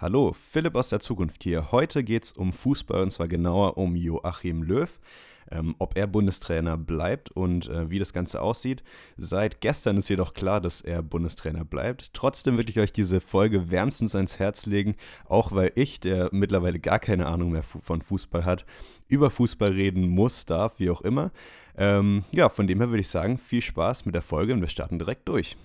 Hallo, Philipp aus der Zukunft hier. Heute geht es um Fußball und zwar genauer um Joachim Löw. Ähm, ob er Bundestrainer bleibt und äh, wie das Ganze aussieht. Seit gestern ist jedoch klar, dass er Bundestrainer bleibt. Trotzdem würde ich euch diese Folge wärmstens ans Herz legen, auch weil ich, der mittlerweile gar keine Ahnung mehr von Fußball hat, über Fußball reden muss, darf, wie auch immer. Ähm, ja, von dem her würde ich sagen, viel Spaß mit der Folge und wir starten direkt durch.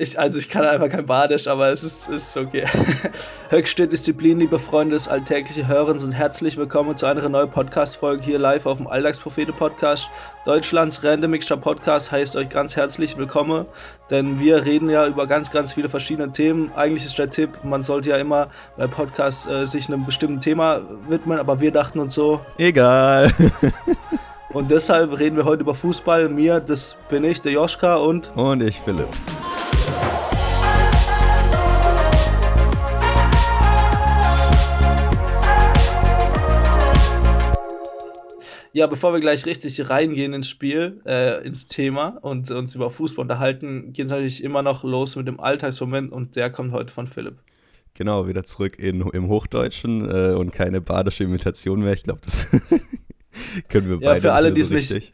Ich, also ich kann einfach kein Badisch, aber es ist, ist okay. Höchste Disziplin, liebe Freunde des alltäglichen Hörens und herzlich willkommen zu einer neuen Podcast-Folge hier live auf dem Alltagsprophete-Podcast. Deutschlands Random Mixture Podcast heißt euch ganz herzlich willkommen, denn wir reden ja über ganz, ganz viele verschiedene Themen. Eigentlich ist der Tipp, man sollte ja immer bei Podcasts äh, sich einem bestimmten Thema widmen, aber wir dachten uns so... Egal. und deshalb reden wir heute über Fußball. Mir, das bin ich, der Joschka und... Und ich, Philipp. Ja, bevor wir gleich richtig reingehen ins Spiel, äh, ins Thema und uns über Fußball unterhalten, geht es natürlich immer noch los mit dem Alltagsmoment und der kommt heute von Philipp. Genau, wieder zurück in, im Hochdeutschen äh, und keine badische Imitation mehr. Ich glaube, das können wir beide ja, für alle, die so nicht,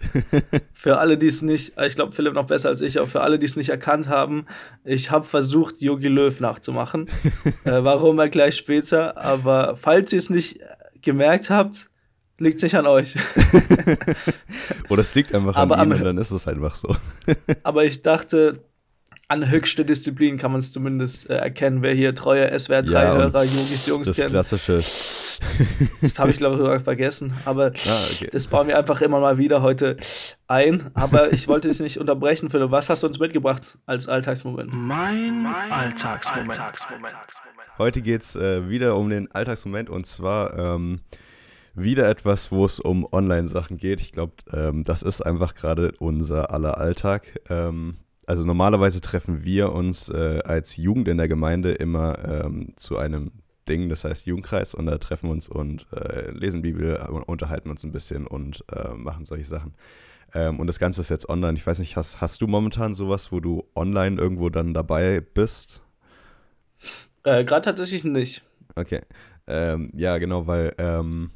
Für alle, die es nicht, ich glaube, Philipp noch besser als ich, aber für alle, die es nicht erkannt haben, ich habe versucht, Yogi Löw nachzumachen. äh, warum erkläre ich später, aber falls ihr es nicht gemerkt habt, Liegt nicht an euch. Oder es liegt einfach aber an ihnen, dann ist es einfach so. aber ich dachte, an höchste Disziplin kann man es zumindest äh, erkennen, wer hier treue SWR3-Hörer, ja, Jugis, Jungs das kennt. Das klassische. das habe ich, glaube ich, sogar vergessen. Aber ah, okay. das bauen wir einfach immer mal wieder heute ein. Aber ich wollte dich nicht unterbrechen, Philipp. Was hast du uns mitgebracht als Alltagsmoment? Mein, mein Alltagsmoment. Alltagsmoment. Heute geht es äh, wieder um den Alltagsmoment und zwar. Ähm, wieder etwas, wo es um Online-Sachen geht. Ich glaube, ähm, das ist einfach gerade unser aller Alltag. Ähm, also normalerweise treffen wir uns äh, als Jugend in der Gemeinde immer ähm, zu einem Ding, das heißt Jugendkreis, und da treffen wir uns und äh, lesen Bibel, unterhalten uns ein bisschen und äh, machen solche Sachen. Ähm, und das Ganze ist jetzt online. Ich weiß nicht, hast, hast du momentan sowas, wo du online irgendwo dann dabei bist? Äh, gerade tatsächlich nicht. Okay. Ähm, ja, genau, weil ähm,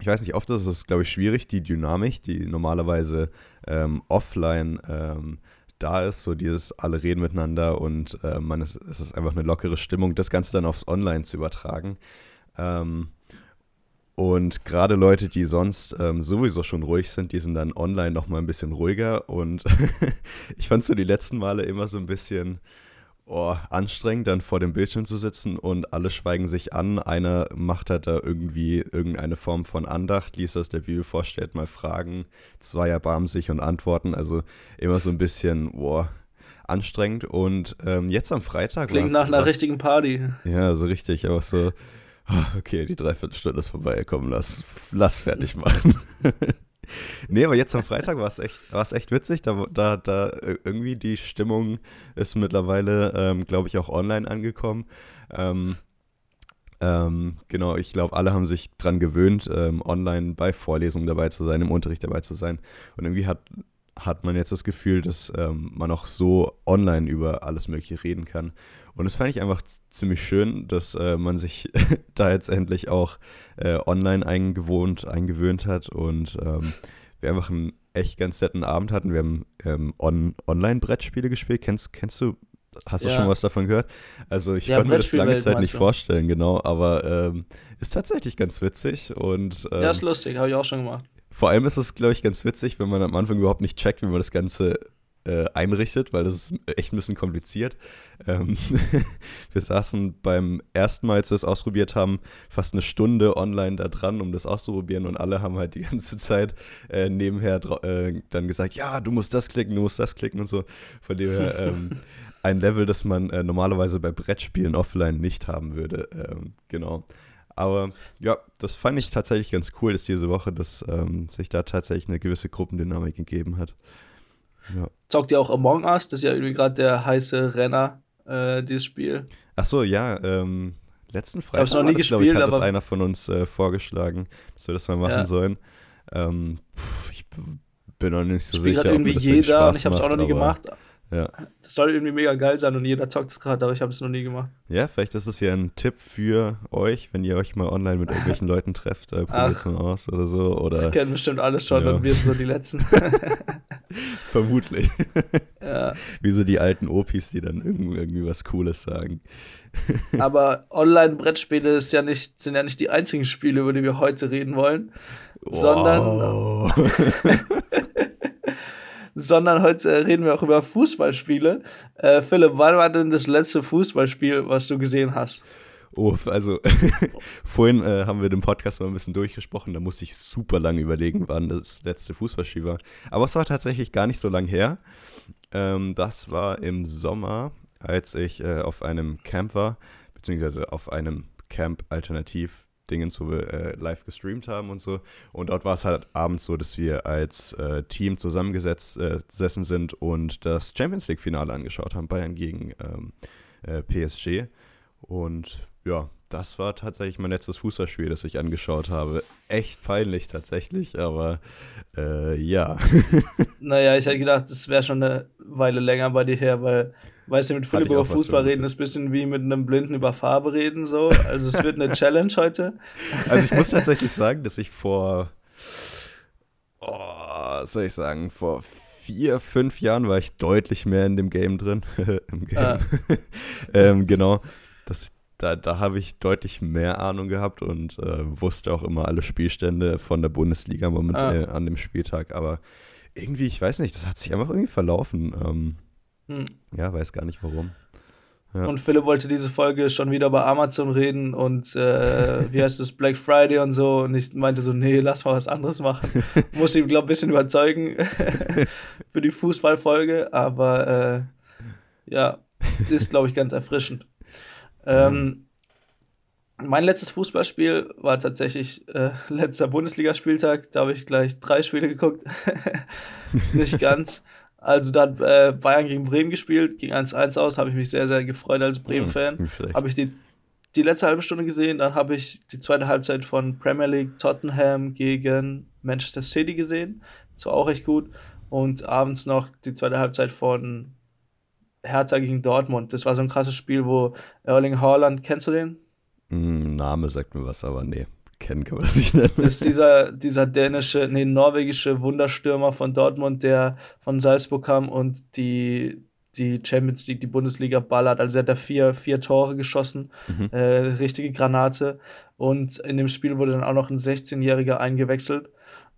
ich weiß nicht, oft ist es, glaube ich, schwierig, die Dynamik, die normalerweise ähm, offline ähm, da ist, so dieses alle reden miteinander und äh, man ist, es ist einfach eine lockere Stimmung, das Ganze dann aufs Online zu übertragen. Ähm, und gerade Leute, die sonst ähm, sowieso schon ruhig sind, die sind dann online nochmal ein bisschen ruhiger. Und ich fand so die letzten Male immer so ein bisschen, oh, anstrengend, dann vor dem Bildschirm zu sitzen und alle schweigen sich an. Einer macht halt da irgendwie irgendeine Form von Andacht, liest aus der Bibel vor, stellt mal Fragen, zwei erbarmen sich und antworten. Also immer so ein bisschen, boah, anstrengend. Und ähm, jetzt am Freitag. Klingt nach einer was, richtigen Party. Ja, so richtig, aber so, oh, okay, die Dreiviertelstunde ist vorbei, komm, lass, lass fertig machen. nee, aber jetzt am Freitag war es echt, echt witzig. Da, da, da äh, irgendwie die Stimmung ist mittlerweile, ähm, glaube ich, auch online angekommen. Ähm, ähm, genau, ich glaube, alle haben sich dran gewöhnt, ähm, online bei Vorlesungen dabei zu sein, im Unterricht dabei zu sein. Und irgendwie hat, hat man jetzt das Gefühl, dass ähm, man auch so online über alles Mögliche reden kann. Und das fand ich einfach ziemlich schön, dass äh, man sich da jetzt endlich auch äh, online eingewohnt, eingewöhnt hat und ähm, wir einfach einen echt ganz netten Abend hatten. Wir haben ähm, on Online-Brettspiele gespielt. Kennst, kennst du, hast du schon was davon gehört? Also ich ja, konnte mir das lange Zeit nicht vorstellen, genau, aber ähm, ist tatsächlich ganz witzig und ähm, Ja, ist lustig, habe ich auch schon gemacht. Vor allem ist es, glaube ich, ganz witzig, wenn man am Anfang überhaupt nicht checkt, wie man das Ganze äh, einrichtet, weil das ist echt ein bisschen kompliziert. Ähm wir saßen beim ersten Mal, als wir es ausprobiert haben, fast eine Stunde online da dran, um das auszuprobieren und alle haben halt die ganze Zeit äh, nebenher äh, dann gesagt, ja, du musst das klicken, du musst das klicken und so. Von dem her ähm, ein Level, das man äh, normalerweise bei Brettspielen offline nicht haben würde. Ähm, genau. Aber ja, das fand ich tatsächlich ganz cool, dass diese Woche, dass ähm, sich da tatsächlich eine gewisse Gruppendynamik gegeben hat. Ja. Zockt ihr auch Among Us? Das ist ja irgendwie gerade der heiße Renner, äh, dieses Spiel. Ach so, ja. Ähm, letzten Freitag ich noch nie das, gespielt, ich, hat das einer von uns äh, vorgeschlagen, dass wir das mal machen ja. sollen. Ähm, pff, ich bin noch nicht so sicher, irgendwie ob das jeder und ich habe es auch noch nie gemacht. Ja. Das soll irgendwie mega geil sein und jeder zockt es gerade, aber ich habe es noch nie gemacht. Ja, vielleicht ist es ja ein Tipp für euch, wenn ihr euch mal online mit irgendwelchen Leuten trefft, äh, probiert es mal aus oder so. Oder Das kennen bestimmt alle schon Ja. und wir sind so die Letzten. vermutlich. ja. Wie so die alten Opis, die dann irgendwie, irgendwie was Cooles sagen. Aber Online-Brettspiele ja nicht, sind ja nicht die einzigen Spiele, über die wir heute reden wollen, Wow. sondern heute reden wir auch über Fußballspiele. Äh, Philipp, wann war denn das letzte Fußballspiel, was du gesehen hast? Oh, also vorhin äh, haben wir den Podcast mal ein bisschen durchgesprochen, da musste ich super lange überlegen, wann das letzte Fußballspiel war. Aber es war tatsächlich gar nicht so lang her. Ähm, das war im Sommer, als ich äh, auf einem Camp war, beziehungsweise auf einem Camp alternativ Dingens, wo wir äh, live gestreamt haben und so. Und dort war es halt abends so, dass wir als äh, Team zusammengesetzt äh, gesessen sind und das Champions League-Finale angeschaut haben, Bayern gegen ähm, äh, PSG. Und ja, das war tatsächlich mein letztes Fußballspiel, das ich angeschaut habe. Echt peinlich tatsächlich, aber äh, ja. Naja, ich hätte gedacht, das wäre schon eine Weile länger bei dir her, weil, weißt du, mit Philipp ich über Fußball reden ist ein bisschen wie mit einem Blinden über Farbe reden, so. Also es wird eine Challenge heute. Also ich muss tatsächlich sagen, dass ich vor, oh, was soll ich sagen, vor vier, fünf Jahren war ich deutlich mehr in dem Game drin. Im Game. Ah. ähm, genau. Das, da da habe ich deutlich mehr Ahnung gehabt und äh, wusste auch immer alle Spielstände von der Bundesliga moment, Ah. an dem Spieltag. Aber irgendwie, ich weiß nicht, das hat sich einfach irgendwie verlaufen. Ähm, Hm. ja, weiß gar nicht warum. Ja. Und Philipp wollte diese Folge schon wieder bei Amazon reden und äh, wie heißt es, Black Friday und so. Und ich meinte so, nee, lass mal was anderes machen. Musste ihn, glaube ich, ein bisschen überzeugen für die Fußballfolge, aber äh, ja, ist, glaube ich, ganz erfrischend. Ähm, mein letztes Fußballspiel war tatsächlich äh, letzter Bundesligaspieltag. Da habe ich gleich drei Spiele geguckt. Nicht ganz. Also da hat äh, Bayern gegen Bremen gespielt, ging 1-1 aus, habe ich mich sehr, sehr gefreut als Bremen-Fan. Hm, nicht schlecht. Habe ich die, die letzte halbe Stunde gesehen, dann habe ich die zweite Halbzeit von Premier League Tottenham gegen Manchester City gesehen. Das war auch echt gut. Und abends noch die zweite Halbzeit von Hertha gegen Dortmund. Das war so ein krasses Spiel, wo Erling Haaland, kennst du den? Hm, Name sagt mir was, aber nee, kennen kann man das nicht nennen. Das ist dieser, dieser dänische, nee, norwegische Wunderstürmer von Dortmund, der von Salzburg kam und die, die Champions League, die Bundesliga ballert. Also er hat da vier, vier Tore geschossen, Mhm. äh, richtige Granate. Und in dem Spiel wurde dann auch noch ein 16-Jähriger eingewechselt.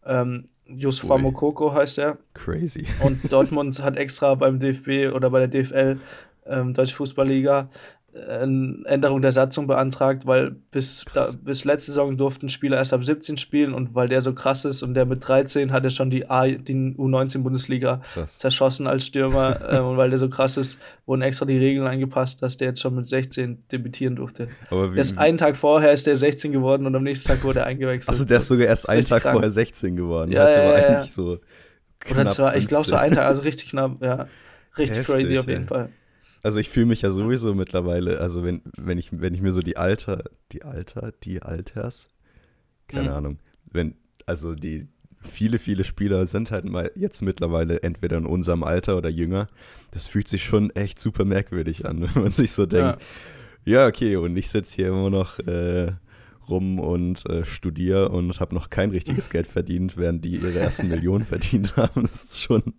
Ähm, Ui. Mokoko heißt er. Crazy. Und Dortmund hat extra beim DFB oder bei der DFL, ähm, Deutsche Fußballliga, Änderung der Satzung beantragt, weil bis, da, bis letzte Saison durften Spieler erst ab 17 spielen und weil der so krass ist und der mit 13 hat er schon die, A, die U19-Bundesliga Krass. zerschossen als Stürmer äh, und weil der so krass ist, wurden extra die Regeln angepasst, dass der jetzt schon mit 16 debütieren durfte. Aber wie, Erst einen Tag vorher ist der 16 geworden und am nächsten Tag wurde er eingewechselt. Achso, der ist sogar erst einen Tag krank. vorher 16 geworden. Ja, heißt ja, aber ja, ja. eigentlich so. Oder knapp zwar, ich glaube so 15. ein Tag, also richtig knapp, ja. Richtig Heftig, crazy auf ey. jeden Fall. Also ich fühle mich ja sowieso mittlerweile, also wenn, wenn ich, wenn ich mir so die Alter, die Alter, die Alters, keine Mhm. Ahnung, wenn, also die viele, viele Spieler sind halt mal jetzt mittlerweile entweder in unserem Alter oder jünger. Das fühlt sich schon echt super merkwürdig an, wenn man sich so denkt, ja, okay, und ich sitze hier immer noch äh, rum und äh, studiere und habe noch kein richtiges Geld verdient, während die ihre ersten Millionen verdient haben. Das ist schon,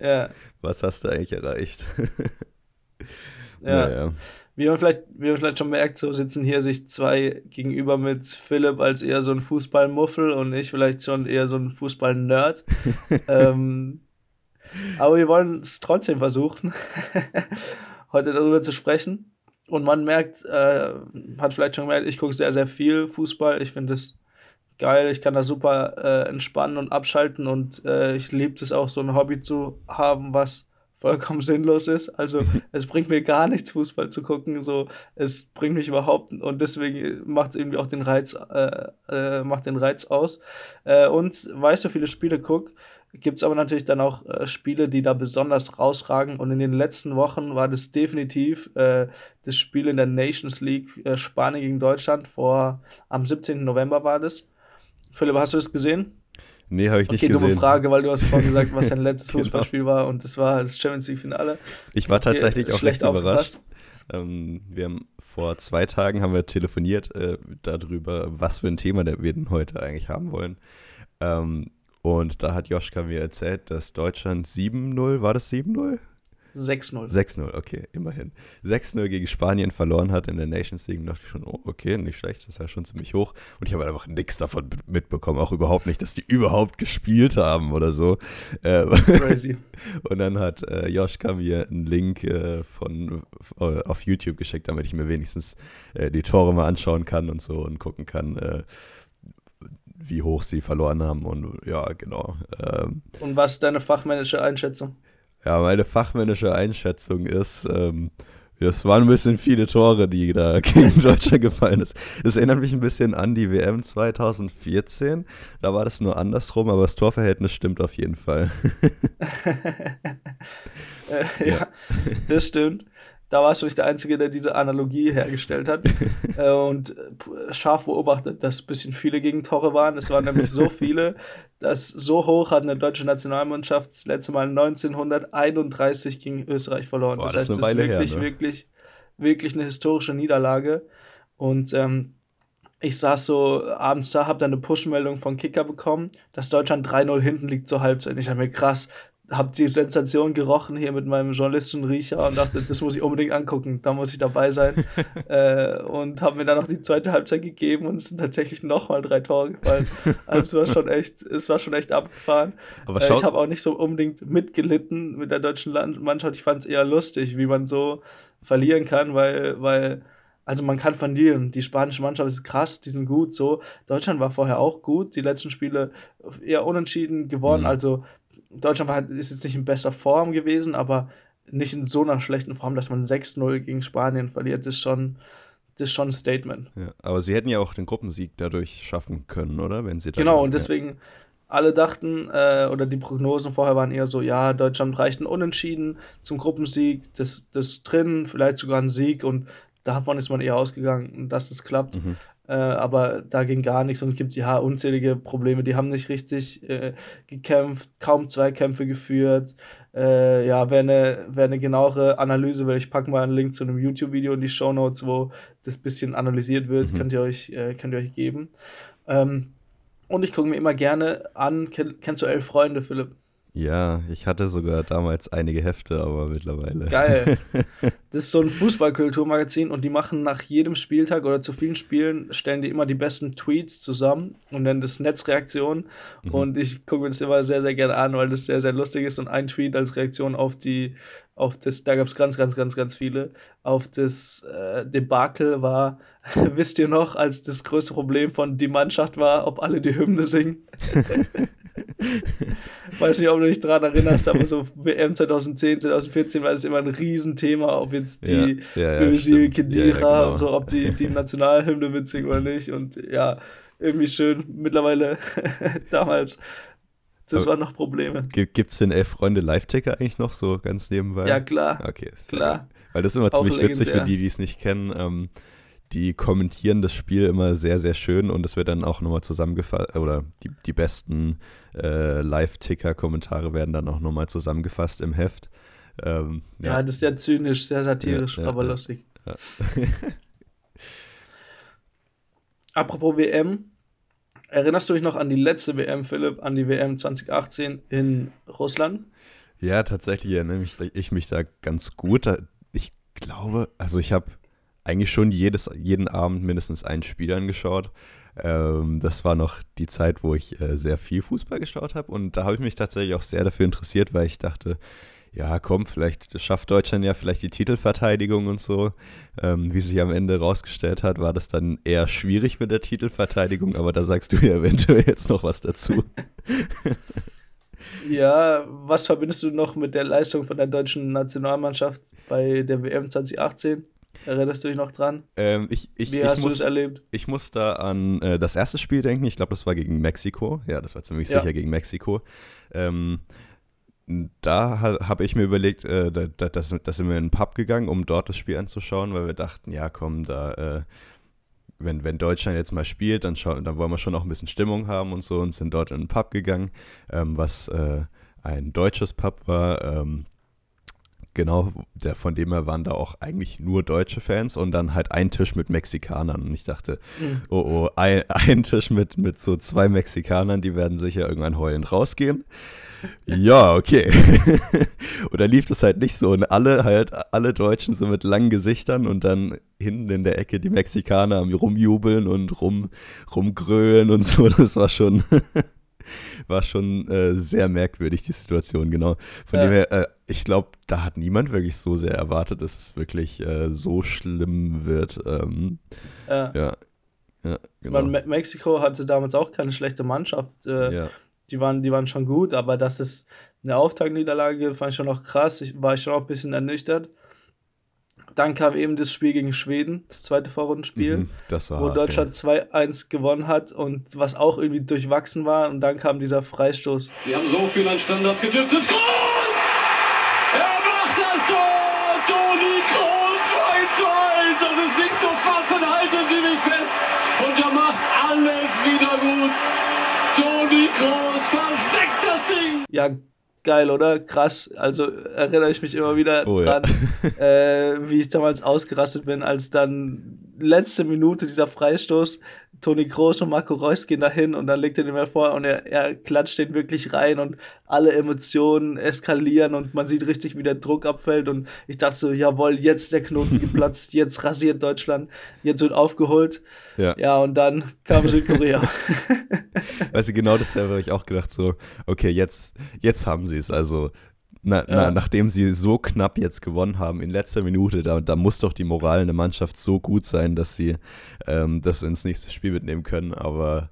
Ja, was hast du eigentlich erreicht? ja. Naja. Wie man vielleicht, wie man vielleicht schon merkt, so sitzen hier sich zwei gegenüber mit Philipp als eher so ein Fußballmuffel und ich vielleicht schon eher so ein Fußball-Nerd. ähm, aber wir wollen es trotzdem versuchen, heute darüber zu sprechen. Und man merkt, äh, hat vielleicht schon gemerkt, ich gucke sehr, sehr viel Fußball. Ich finde es geil, ich kann da super äh, entspannen und abschalten und äh, ich liebe es auch, so ein Hobby zu haben, was vollkommen sinnlos ist. Also es bringt mir gar nichts, Fußball zu gucken. So, es bringt mich überhaupt und deswegen macht es irgendwie auch den Reiz, äh, äh, macht den Reiz aus. Äh, und weil ich so viele Spiele gucke, gibt es aber natürlich dann auch äh, Spiele, die da besonders rausragen. Und in den letzten Wochen war das definitiv äh, das Spiel in der Nations League äh, Spanien gegen Deutschland vor am 17. November war das. Philipp, hast du das gesehen? Nee, habe ich nicht Okay, dumme gesehen. Frage, weil du hast vorhin gesagt, was dein letztes Genau. Fußballspiel war und das war das Champions League-Finale. Ich war Okay, tatsächlich auch schlecht recht überrascht. Ähm, wir haben vor zwei Tagen haben wir telefoniert äh, darüber, was für ein Thema wir denn heute eigentlich haben wollen. Ähm, und da hat Joschka mir erzählt, dass Deutschland 7-0, war das 7-0? 6-0. 6-0, okay, immerhin. 6-0 gegen Spanien verloren hat in der Nations League. Und dachte ich schon, oh, okay, nicht schlecht, das ist ja schon ziemlich hoch. Und ich habe einfach nichts davon mitbekommen, auch überhaupt nicht, dass die überhaupt gespielt haben oder so. Äh, Crazy. und dann hat äh, Joschka mir einen Link äh, von, äh, auf YouTube geschickt, damit ich mir wenigstens äh, die Tore mal anschauen kann und so und gucken kann, äh, wie hoch sie verloren haben. Und ja, genau. Ähm, Und was ist deine fachmännische Einschätzung? Ja, meine fachmännische Einschätzung ist, ähm, es waren ein bisschen viele Tore, die da gegen Deutschland gefallen ist. Das erinnert mich ein bisschen an die WM 2014. Da war das nur andersrum, aber das Torverhältnis stimmt auf jeden Fall. Äh, ja. das stimmt. Da warst du nicht der Einzige, der diese Analogie hergestellt hat äh, und äh, scharf beobachtet, dass ein bisschen viele Gegentore waren. Es waren nämlich so viele, dass so hoch hat eine deutsche Nationalmannschaft das letzte Mal 1931 gegen Österreich verloren. Boah, das das ist heißt, eine das ist Weile her, wirklich, ne? wirklich, wirklich eine historische Niederlage. Und ähm, ich saß so abends da, hab dann eine Push-Meldung von Kicker bekommen, dass Deutschland 3-0 hinten liegt zur Halbzeit. Ich hab mir krass, hab die Sensation gerochen hier mit meinem Journalistenriecher und dachte, das muss ich unbedingt angucken, da muss ich dabei sein. äh, und hab mir dann noch die zweite Halbzeit gegeben und es sind tatsächlich nochmal drei Tore gefallen. Also es war schon echt, es war schon echt abgefahren. Aber Äh, ich habe auch nicht so unbedingt mitgelitten mit der deutschen Mannschaft. Ich fand es eher lustig, wie man so verlieren kann, weil, weil, also man kann verlieren. Die spanische Mannschaft ist krass, die sind gut so. Deutschland war vorher auch gut, die letzten Spiele eher unentschieden gewonnen. Mhm. Also Deutschland war, ist jetzt nicht in besser Form gewesen, aber nicht in so einer schlechten Form, dass man 6-0 gegen Spanien verliert, ist schon, das ist schon ein Statement. ja, aber sie hätten ja auch den Gruppensieg dadurch schaffen können, oder? Wenn sie Genau, und ja. deswegen, alle dachten, äh, oder die Prognosen vorher waren eher so, ja, Deutschland reicht ein Unentschieden zum Gruppensieg, das, das drin, vielleicht sogar ein Sieg und davon ist man eher ausgegangen, dass das klappt. Mhm. Äh, aber da ging gar nichts und es gibt ja unzählige Probleme. Die haben nicht richtig äh, gekämpft, kaum Zweikämpfe geführt. Äh, ja, wer eine, wer eine genauere Analyse will, ich packe mal einen Link zu einem YouTube-Video in die Show Notes, wo das bisschen analysiert wird, Mhm. könnt, ihr euch, äh, könnt ihr euch geben. Ähm, und ich gucke mir immer gerne an, Ken, kennst du Elf Freunde, Philipp? Ja, ich hatte sogar damals einige Hefte, aber mittlerweile. Geil. Das ist so ein Fußballkulturmagazin und die machen nach jedem Spieltag oder zu vielen Spielen, stellen die immer die besten Tweets zusammen und nennen das Netzreaktion. Mhm. Und ich gucke mir das immer sehr, sehr gerne an, weil das sehr, sehr lustig ist. Und ein Tweet als Reaktion auf die, auf das, da gab es ganz, ganz, ganz, ganz viele, auf das äh, Debakel war, wisst ihr noch, als das größte Problem von die Mannschaft war, ob alle die Hymne singen? Weiß nicht, ob du dich daran erinnerst, aber so WM 2010, 2014 war das immer ein Riesenthema, ob jetzt die ja, ja. Kedira genau. und so, ob die, die Nationalhymne mitsingen oder nicht. Und ja, irgendwie schön. Mittlerweile, damals, das Aber- waren noch Probleme. Gibt es den Elf-Freunde-Live-Ticker eigentlich noch so ganz nebenbei? Ja, klar. Okay, ist Klar. Weil das ist immer Auch ziemlich witzig für legendär. die, die es nicht kennen. Ähm, die kommentieren das Spiel immer sehr, sehr schön und es wird dann auch nochmal zusammengefasst, oder die, die besten äh, Live-Ticker-Kommentare werden dann auch nochmal zusammengefasst im Heft. Ähm, Ja, das ist sehr zynisch, sehr satirisch, Ja, ja, aber ja. lustig. Ja. Apropos WM, erinnerst du dich noch an die letzte WM, Philipp, an die WM 2018 in Russland? Ja, tatsächlich erinnere ich mich da ganz gut. Ich glaube, also ich habe eigentlich schon jedes, jeden Abend mindestens ein Spiel angeschaut. Ähm, das war noch die Zeit, wo ich äh, sehr viel Fußball geschaut habe. Und da habe ich mich tatsächlich auch sehr dafür interessiert, weil ich dachte, ja, komm, vielleicht schafft Deutschland ja vielleicht die Titelverteidigung und so. Ähm, wie sich am Ende rausgestellt hat, war das dann eher schwierig mit der Titelverteidigung, aber da sagst du ja eventuell jetzt noch was dazu. Ja, was verbindest du noch mit der Leistung von der deutschen Nationalmannschaft bei der WM 2018? Erinnerst du dich noch dran? Ähm, ich, ich, Wie ich hast du muss, es erlebt? Ich muss da an äh, das erste Spiel denken. Ich glaube, das war gegen Mexiko. Ja, das war ziemlich Ja. sicher gegen Mexiko. Ähm, da ha, habe ich mir überlegt, äh, da, da, da, sind- da sind wir in den Pub gegangen, um dort das Spiel anzuschauen, weil wir dachten, ja komm, da äh, wenn, wenn Deutschland jetzt mal spielt, dann, schau, dann wollen wir schon auch ein bisschen Stimmung haben und so und sind dort in einen Pub gegangen, ähm, was äh, ein deutsches Pub war. Ähm, genau, der, von dem her waren da auch eigentlich nur deutsche Fans und dann halt ein Tisch mit Mexikanern. Und ich dachte, mhm. oh oh, ein, ein Tisch mit, mit so zwei Mexikanern, die werden sicher irgendwann heulend rausgehen. Ja, okay. und dann lief das halt nicht so. Und alle halt, alle Deutschen so mit langen Gesichtern und dann hinten in der Ecke die Mexikaner am rumjubeln und rum, rumgrölen und so. Das war schon, war schon äh, sehr merkwürdig, die Situation, genau. Von ja. dem her, äh, ich glaube, da hat niemand wirklich so sehr erwartet, dass es wirklich äh, so schlimm wird. Ähm, ja. ja. Ja, genau. Me Mexiko hatte damals auch keine schlechte Mannschaft. Äh, ja die waren, die waren schon gut, aber das ist eine Auftaktniederlage, fand ich schon noch krass. Ich war schon auch ein bisschen ernüchtert. Dann kam eben das Spiel gegen Schweden, das zweite Vorrundenspiel, mhm, wo hart, Deutschland ja. 2-1 gewonnen hat und was auch irgendwie durchwachsen war. Und dann kam dieser Freistoß. Sie haben so viel an Standards gedriftet. Groß! Er macht das Tor! Toni Groß 2-2! Das ist nicht zu fassen, halten Sie mich fest! Und er macht alles wieder gut! Toni Kroos versenkt das Ding! Ja, geil, oder? Krass. Also erinnere ich mich immer wieder oh, dran, ja. äh, wie ich damals ausgerastet bin, als dann letzte Minute dieser Freistoß Toni Kroos und Marco Reus gehen dahin und dann legt er den mal vor und er, er klatscht den wirklich rein und alle Emotionen eskalieren und man sieht richtig, wie der Druck abfällt und ich dachte so, jawohl, jetzt der Knoten geplatzt, jetzt rasiert Deutschland, jetzt wird aufgeholt. Ja, ja und dann kam Südkorea. weißt du, genau das habe ich auch gedacht, so, okay, jetzt, jetzt haben sie es, also na, ja. na, nachdem sie so knapp jetzt gewonnen haben in letzter Minute, da, da muss doch die Moral in der Mannschaft so gut sein, dass sie ähm, das ins nächste Spiel mitnehmen können. Aber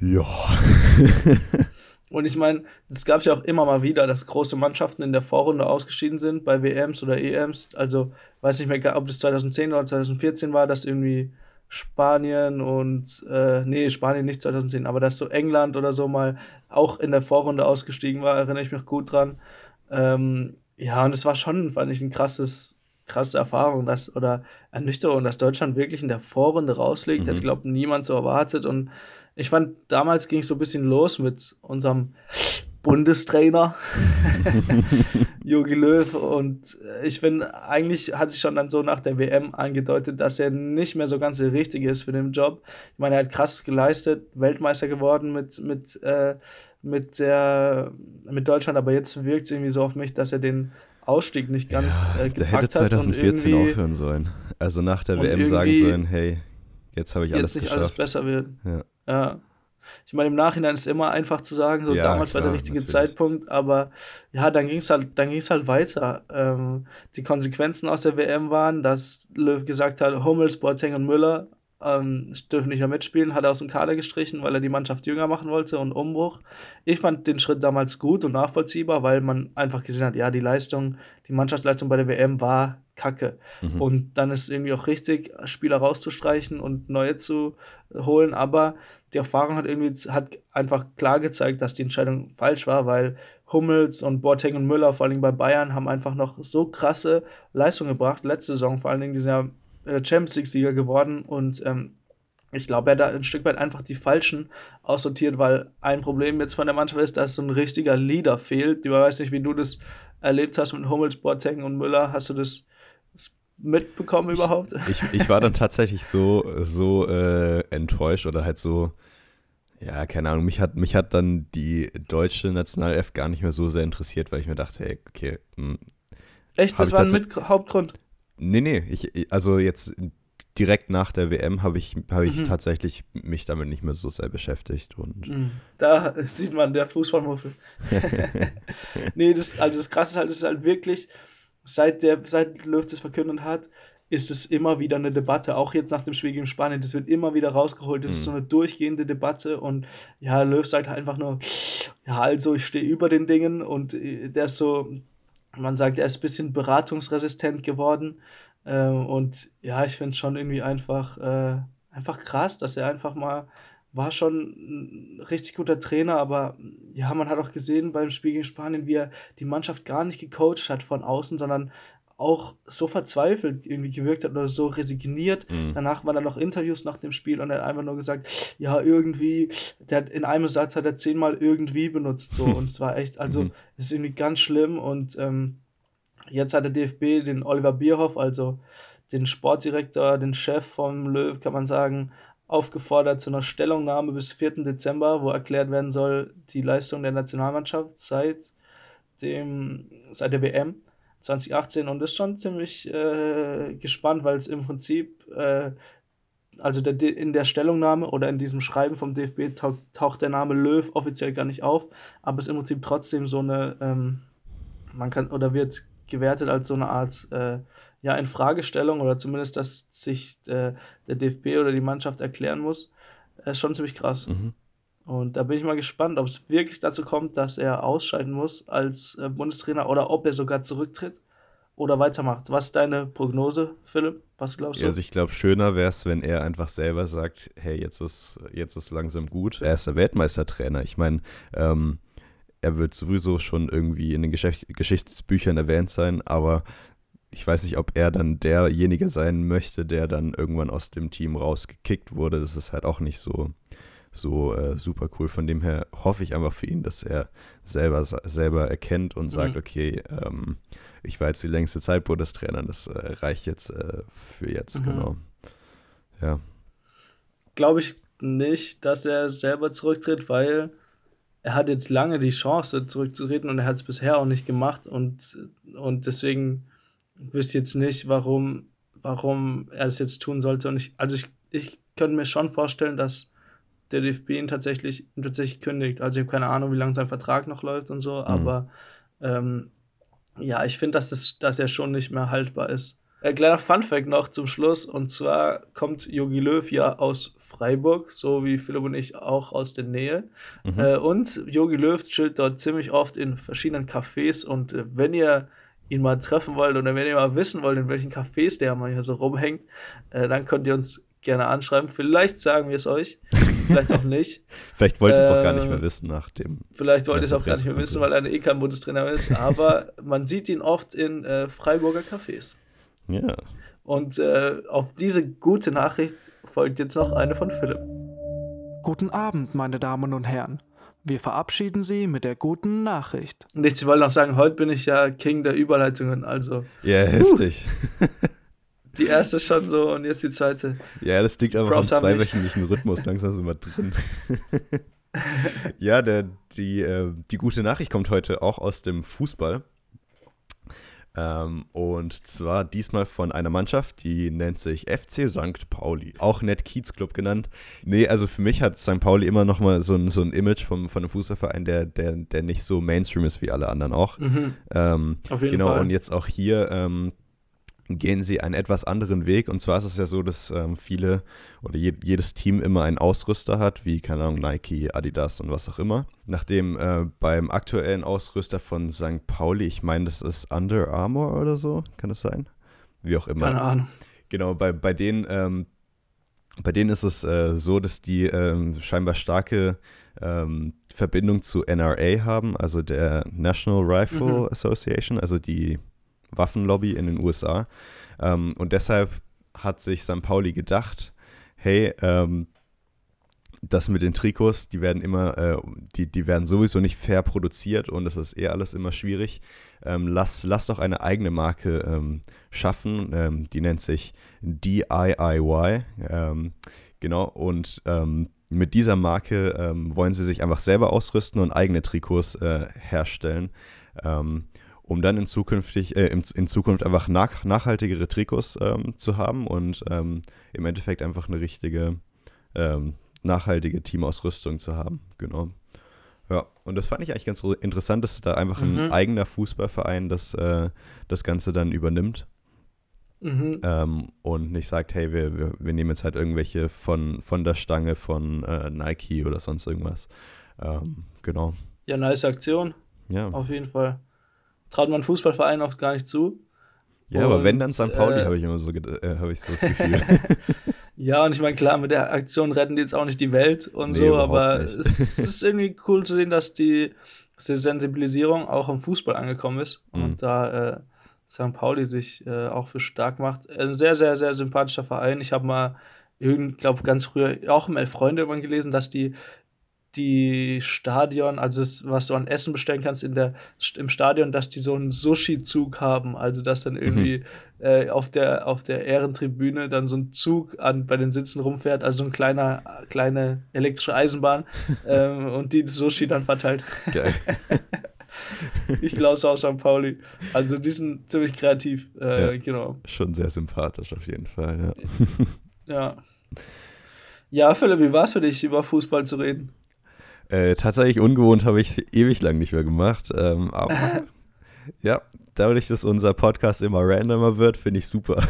ja. Und ich meine, es gab ja auch immer mal wieder, dass große Mannschaften in der Vorrunde ausgeschieden sind bei WMs oder EMs. Also weiß nicht mehr, ob das 2010 oder 2014 war, dass irgendwie Spanien und, äh, nee, Spanien nicht 2010, aber dass so England oder so mal auch in der Vorrunde ausgestiegen war, erinnere ich mich gut dran. Ähm, ja, und es war schon, fand ich, ein krasses, krasse Erfahrung, dass, oder Ernüchterung, dass Deutschland wirklich in der Vorrunde rausliegt. Mhm. Hat, glaube niemand so erwartet. Und ich fand, damals ging es so ein bisschen los mit unserem Bundestrainer Jogi Löw und ich finde, eigentlich hat sich schon dann so nach der WM angedeutet, dass er nicht mehr so ganz der Richtige ist für den Job. Ich meine, er hat krass geleistet, Weltmeister geworden mit, mit, äh, mit, der, mit Deutschland, aber jetzt wirkt es irgendwie so auf mich, dass er den Ausstieg nicht ganz ja, äh. Der hätte 2014 aufhören sollen. Also nach der WM sagen sollen, hey, jetzt habe ich alles jetzt nicht geschafft. alles besser wird. Ja. ja. Ich meine, im Nachhinein ist es immer einfach zu sagen, so ja, damals klar, war der richtige natürlich. Zeitpunkt, aber ja, dann ging es halt, halt weiter. Ähm, die Konsequenzen aus der WM waren, dass Löw gesagt hat, Hummels, Boateng und Müller ähm, dürfen nicht mehr mitspielen, hat er aus dem Kader gestrichen, weil er die Mannschaft jünger machen wollte und Umbruch. Ich fand den Schritt damals gut und nachvollziehbar, weil man einfach gesehen hat, ja, die Leistung, die Mannschaftsleistung bei der WM war kacke. Mhm. Und dann ist es irgendwie auch richtig, Spieler rauszustreichen und neue zu holen, aber die Erfahrung hat irgendwie hat einfach klar gezeigt, dass die Entscheidung falsch war, weil Hummels und Boateng und Müller, vor allem bei Bayern, haben einfach noch so krasse Leistungen gebracht. Letzte Saison vor allen Dingen, die sind ja äh, Champions League-Sieger geworden und ähm, ich glaube, er hat da ein Stück weit einfach die Falschen aussortiert, weil ein Problem jetzt von der Mannschaft ist, dass so ein richtiger Leader fehlt. Ich weiß nicht, wie du das erlebt hast mit Hummels, Boateng und Müller. Hast du das mitbekommen überhaupt? Ich, ich, ich war dann tatsächlich so, so äh, enttäuscht oder halt so, ja, keine Ahnung, mich hat, mich hat dann die deutsche Nationalelf gar nicht mehr so sehr interessiert, weil ich mir dachte, hey, okay. Mh, hm, Echt, das war ein Hauptgrund? Nee, nee, ich, also jetzt direkt nach der WM habe ich, hab ich mhm. tatsächlich mich damit nicht mehr so sehr beschäftigt. Und mhm. Da sieht man der Fußballmuffel. nee, das, also das Krasse ist halt, das ist halt wirklich, seit der, seit Löw das verkündet hat, ist es immer wieder eine Debatte, auch jetzt nach dem Spiel gegen Spanien, das wird immer wieder rausgeholt, das mhm. ist so eine durchgehende Debatte. Und ja, Löw sagt halt einfach nur, ja, also ich stehe über den Dingen. Und äh, der ist so, man sagt, er ist ein bisschen beratungsresistent geworden. Äh, und ja, ich finde es schon irgendwie einfach, äh, einfach krass, dass er einfach mal war schon ein richtig guter Trainer, aber ja, man hat auch gesehen beim Spiel gegen Spanien, wie er die Mannschaft gar nicht gecoacht hat von außen, sondern auch so verzweifelt irgendwie gewirkt hat oder so resigniert. Mhm. Danach waren dann noch Interviews nach dem Spiel und er hat einfach nur gesagt, ja, irgendwie, der hat in einem Satz hat er zehnmal irgendwie benutzt so und es war echt, also Mhm. es ist irgendwie ganz schlimm und ähm, jetzt hat der DFB den Oliver Bierhoff, also den Sportdirektor, den Chef vom Löw, kann man sagen, aufgefordert zu einer Stellungnahme bis 4. Dezember, wo erklärt werden soll, die Leistung der Nationalmannschaft seit dem, seit der WM 2018 und ist schon ziemlich äh, gespannt, weil es im Prinzip, äh, also der, in der Stellungnahme oder in diesem Schreiben vom DFB taucht, taucht der Name Löw offiziell gar nicht auf, aber es ist im Prinzip trotzdem so eine, ähm, man kann, oder wird gewertet als so eine Art, äh, ja, Infragestellung oder zumindest, dass sich äh, der DFB oder die Mannschaft erklären muss, äh, schon ziemlich krass. Mhm. Und da bin ich mal gespannt, ob es wirklich dazu kommt, dass er ausscheiden muss als äh, Bundestrainer oder ob er sogar zurücktritt oder weitermacht. Was ist deine Prognose, Philipp? Was glaubst du? Also ich glaube, schöner wäre es, wenn er einfach selber sagt, hey, jetzt ist, jetzt ist langsam gut. Er ist der Weltmeistertrainer. Ich meine, ähm, er wird sowieso schon irgendwie in den Geschicht Geschichtsbüchern erwähnt sein, aber ich weiß nicht, ob er dann derjenige sein möchte, der dann irgendwann aus dem Team rausgekickt wurde. Das ist halt auch nicht so, so äh, super cool. Von dem her hoffe ich einfach für ihn, dass er selber, selber erkennt und sagt, Mhm. okay, ähm, ich war jetzt die längste Zeit Bundestrainer, das äh, reicht jetzt äh, für jetzt, Mhm. genau. Ja. Glaube ich nicht, dass er selber zurücktritt, weil er hat jetzt lange die Chance zurückzutreten und er hat es bisher auch nicht gemacht und, und deswegen wüsste jetzt nicht, warum, warum er das jetzt tun sollte. Und ich, also ich, ich könnte mir schon vorstellen, dass der DFB ihn tatsächlich, ihn tatsächlich kündigt. Also ich habe keine Ahnung, wie lange sein Vertrag noch läuft und so, aber ähm, ja, ich finde, dass, das, dass er schon nicht mehr haltbar ist. Äh, kleiner Funfact noch zum Schluss, und zwar kommt Jogi Löw ja aus Freiburg, so wie Philipp und ich auch aus der Nähe. Mhm. Äh, und Jogi Löw chillt dort ziemlich oft in verschiedenen Cafés. Und äh, wenn ihr ihn mal treffen wollt oder wenn ihr mal wissen wollt, in welchen Cafés der mal hier so rumhängt, äh, dann könnt ihr uns gerne anschreiben. Vielleicht sagen wir es euch, vielleicht auch nicht. Vielleicht wollte ich es auch gar nicht äh, mehr wissen nach dem. Vielleicht wollt ihr es auch gar nicht mehr wissen, weil er eh kein Bundestrainer ist. Aber man sieht ihn oft in äh, Freiburger Cafés. Ja. Und äh, auf diese gute Nachricht folgt jetzt noch eine von Philipp. Guten Abend, meine Damen und Herren. Wir verabschieden Sie mit der guten Nachricht. Und ich wollte noch sagen, heute bin ich ja King der Überleitungen. Also Ja, heftig. die erste ist schon so und jetzt die zweite. Ja, das liegt einfach am zweiwöchentlichen Rhythmus. Langsam sind wir drin. ja, der, die, äh, die gute Nachricht kommt heute auch aus dem Fußball. Ähm, und zwar diesmal von einer Mannschaft, die nennt sich FC St. Pauli. Auch nett Kiez Club genannt. Nee, also für mich hat St. Pauli immer noch mal so ein, so ein Image vom, von einem Fußballverein, der, der, der nicht so Mainstream ist wie alle anderen auch. Mhm, Ähm, auf jeden genau, Fall. und jetzt auch hier ähm, gehen sie einen etwas anderen Weg. Und zwar ist es ja so, dass ähm, viele oder je, jedes Team immer einen Ausrüster hat, wie, keine Ahnung, Nike, Adidas und was auch immer. Nachdem äh, beim aktuellen Ausrüster von St. Pauli, ich meine, das ist Under Armour oder so, kann das sein? Wie auch immer. Keine Ahnung. Genau, bei, bei denen, ähm, bei denen ist es äh, so, dass die ähm, scheinbar starke ähm, Verbindung zu NRA haben, also der National Rifle Mhm. Association, also die Waffenlobby in den USA. Ähm, und deshalb hat sich St. Pauli gedacht, hey, ähm, das mit den Trikots, die werden immer, äh, die, die werden sowieso nicht fair produziert und es ist eh alles immer schwierig. Ähm, lass, lass doch eine eigene Marke ähm, schaffen, ähm, die nennt sich DIY. Ähm, genau, und ähm, mit dieser Marke ähm, wollen sie sich einfach selber ausrüsten und eigene Trikots äh, herstellen, ähm, um dann in, zukünftig, äh, in, in Zukunft einfach nach, nachhaltigere Trikots ähm, zu haben und ähm, im Endeffekt einfach eine richtige ähm, nachhaltige Teamausrüstung zu haben. Genau. Ja, und das fand ich eigentlich ganz interessant, dass da einfach ein Mhm. eigener Fußballverein das, äh, das Ganze dann übernimmt Mhm. ähm, und nicht sagt, hey, wir, wir, wir nehmen jetzt halt irgendwelche von, von der Stange von äh, Nike oder sonst irgendwas. Ähm, genau. Ja, nice Aktion, Ja, auf jeden Fall. Traut man Fußballvereinen oft gar nicht zu. ja aber wenn und, dann St. Pauli, äh, habe ich immer so, äh, habe ich so das Gefühl. Ja, und ich meine, klar, mit der Aktion retten die jetzt auch nicht die Welt und Nee, so, aber nicht. es ist irgendwie cool zu sehen, dass die, dass die Sensibilisierung auch im Fußball angekommen ist Mhm. und da äh, St. Pauli sich äh, auch für stark macht. Ein sehr, sehr, sehr sympathischer Verein. Ich habe mal, ich glaube, ganz früher auch im Elf Freunde irgendwann gelesen, dass die die Stadion, also das, was du an Essen bestellen kannst in der, im Stadion, dass die so einen Sushi-Zug haben, also dass dann irgendwie mhm. äh, auf, der, auf der Ehrentribüne dann so ein Zug an, bei den Sitzen rumfährt, also so ein kleiner, kleine elektrische Eisenbahn ähm, und die Sushi dann verteilt. Geil. ich glaube es auch St. Pauli. Also die sind ziemlich kreativ, äh, ja, genau. Schon sehr sympathisch auf jeden Fall, ja. ja. Ja, Philipp, wie war es für dich, über Fußball zu reden? Äh, tatsächlich ungewohnt habe ich es ewig lang nicht mehr gemacht. Ähm, aber ja, dadurch, dass unser Podcast immer randomer wird, finde ich super.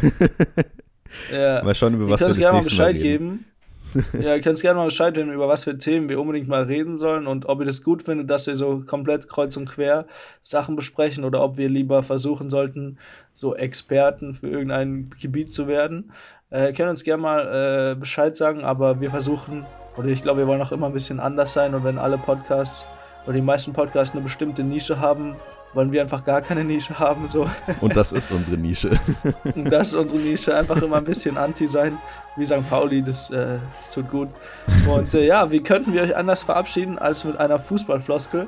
ja. Mal schauen, über was wir das nächste mal Bescheid Mal geben. ja, ihr könnt gerne mal Bescheid geben, über was für Themen wir unbedingt mal reden sollen und ob ihr das gut findet, dass wir so komplett kreuz und quer Sachen besprechen oder ob wir lieber versuchen sollten, so Experten für irgendein Gebiet zu werden. Äh, könnt uns gerne mal äh, Bescheid sagen, aber wir versuchen oder ich glaube, wir wollen auch immer ein bisschen anders sein und wenn alle Podcasts oder die meisten Podcasts eine bestimmte Nische haben, wollen wir einfach gar keine Nische haben. So. Und das ist unsere Nische. Und das ist unsere Nische, einfach immer ein bisschen anti sein, wie St. Pauli, das, äh, das tut gut. Und äh, ja, wie könnten wir euch anders verabschieden als mit einer Fußballfloskel?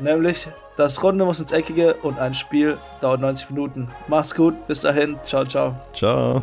Nämlich, das Runde muss ins Eckige und ein Spiel dauert 90 Minuten. Mach's gut, bis dahin, ciao, ciao. Ciao.